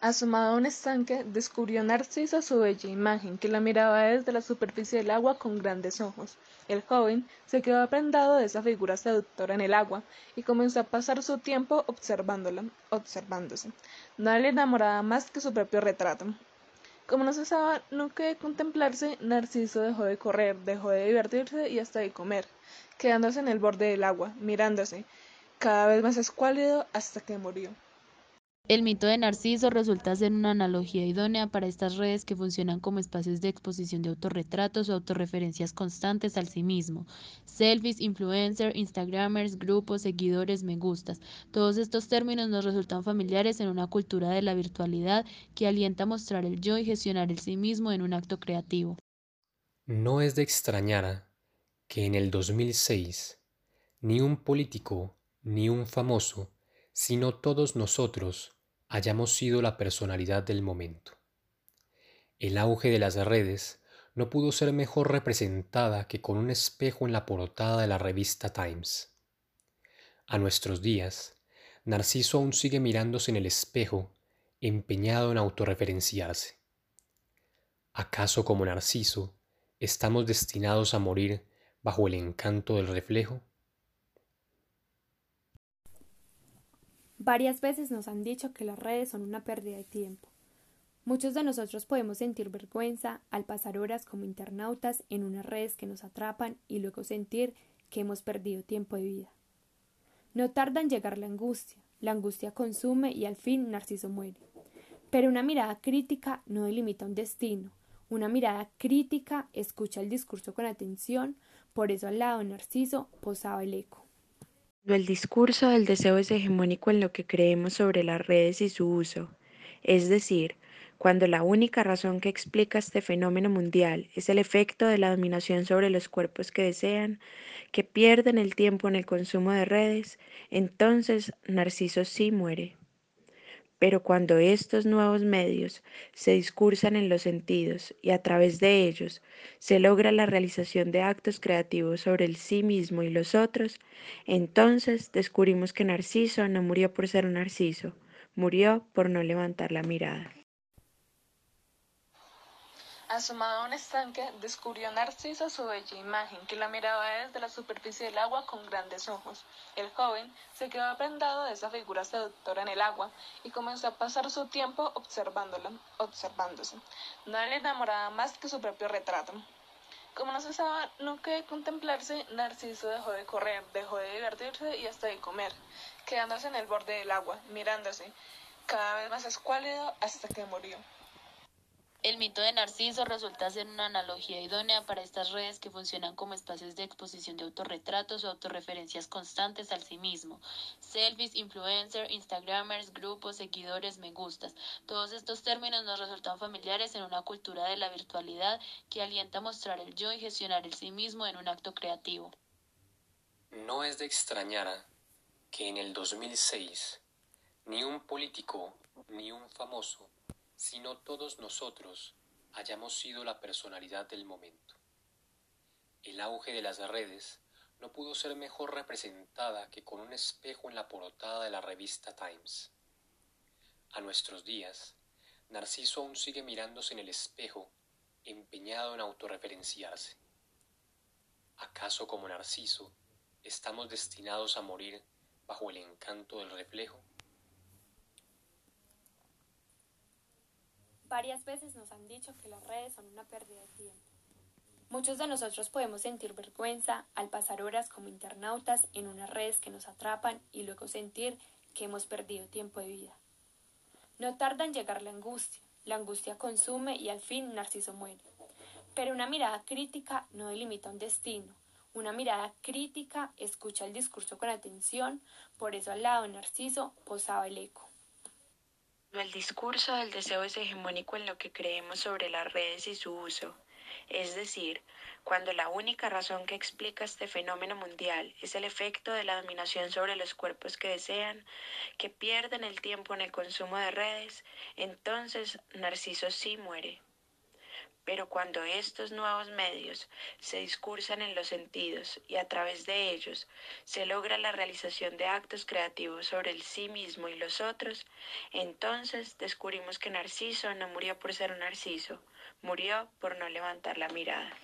Asomado a un estanque, descubrió Narciso su bella imagen, que la miraba desde la superficie del agua con grandes ojos. El joven se quedó prendado de esa figura seductora en el agua y comenzó a pasar su tiempo observándola, observándose. No le enamoraba más que su propio retrato. Como no cesaba nunca de contemplarse, Narciso dejó de correr, dejó de divertirse y hasta de comer, quedándose en el borde del agua, mirándose, cada vez más escuálido hasta que murió. El mito de Narciso resulta ser una analogía idónea para estas redes que funcionan como espacios de exposición de autorretratos o autorreferencias constantes al sí mismo. Selfies, influencer, instagramers, grupos, seguidores, me gustas. Todos estos términos nos resultan familiares en una cultura de la virtualidad que alienta a mostrar el yo y gestionar el sí mismo en un acto creativo. No es de extrañar que en el 2006 ni un político ni un famoso, sino todos nosotros hayamos sido la personalidad del momento. El auge de las redes no pudo ser mejor representada que con un espejo en la portada de la revista Times. A nuestros días, Narciso aún sigue mirándose en el espejo, empeñado en autorreferenciarse. ¿Acaso como Narciso estamos destinados a morir bajo el encanto del reflejo? Varias veces nos han dicho que las redes son una pérdida de tiempo. Muchos de nosotros podemos sentir vergüenza al pasar horas como internautas en unas redes que nos atrapan y luego sentir que hemos perdido tiempo de vida. No tarda en llegar la angustia, la angustia consume y al fin Narciso muere. Pero una mirada crítica no delimita un destino, una mirada crítica escucha el discurso con atención, por eso al lado de Narciso posaba el eco. El discurso del deseo es hegemónico en lo que creemos sobre las redes y su uso, es decir, cuando la única razón que explica este fenómeno mundial es el efecto de la dominación sobre los cuerpos que desean, que pierden el tiempo en el consumo de redes, entonces Narciso sí muere. Pero cuando estos nuevos medios se discursan en los sentidos y a través de ellos se logra la realización de actos creativos sobre el sí mismo y los otros, entonces descubrimos que Narciso no murió por ser un narciso, murió por no levantar la mirada. Asomado a un estanque, descubrió Narciso su bella imagen, que la miraba desde la superficie del agua con grandes ojos. El joven se quedó prendado de esa figura seductora en el agua y comenzó a pasar su tiempo observándola, observándose. No le enamoraba más que su propio retrato. Como no cesaba nunca de contemplarse, Narciso dejó de correr, dejó de divertirse y hasta de comer, quedándose en el borde del agua, mirándose, cada vez más escuálido hasta que murió. El mito de Narciso resulta ser una analogía idónea para estas redes que funcionan como espacios de exposición de autorretratos o autorreferencias constantes al sí mismo. Selfies, influencer, instagramers, grupos, seguidores, me gustas. Todos estos términos nos resultan familiares en una cultura de la virtualidad que alienta a mostrar el yo y gestionar el sí mismo en un acto creativo. No es de extrañar que en el 2006 ni un político ni un famoso sino todos nosotros hayamos sido la personalidad del momento. El auge de las redes no pudo ser mejor representada que con un espejo en la portada de la revista Times. A nuestros días, Narciso aún sigue mirándose en el espejo, empeñado en autorreferenciarse. ¿Acaso como Narciso estamos destinados a morir bajo el encanto del reflejo? Varias veces nos han dicho que las redes son una pérdida de tiempo. Muchos de nosotros podemos sentir vergüenza al pasar horas como internautas en unas redes que nos atrapan y luego sentir que hemos perdido tiempo de vida. No tarda en llegar la angustia, la angustia consume y al fin Narciso muere. Pero una mirada crítica no delimita un destino, una mirada crítica escucha el discurso con atención, por eso al lado de Narciso posaba el eco. El discurso del deseo es hegemónico en lo que creemos sobre las redes y su uso, es decir, cuando la única razón que explica este fenómeno mundial es el efecto de la dominación sobre los cuerpos que desean, que pierden el tiempo en el consumo de redes, entonces Narciso sí muere. Pero cuando estos nuevos medios se discursan en los sentidos y a través de ellos se logra la realización de actos creativos sobre el sí mismo y los otros, entonces descubrimos que Narciso no murió por ser un narciso, murió por no levantar la mirada.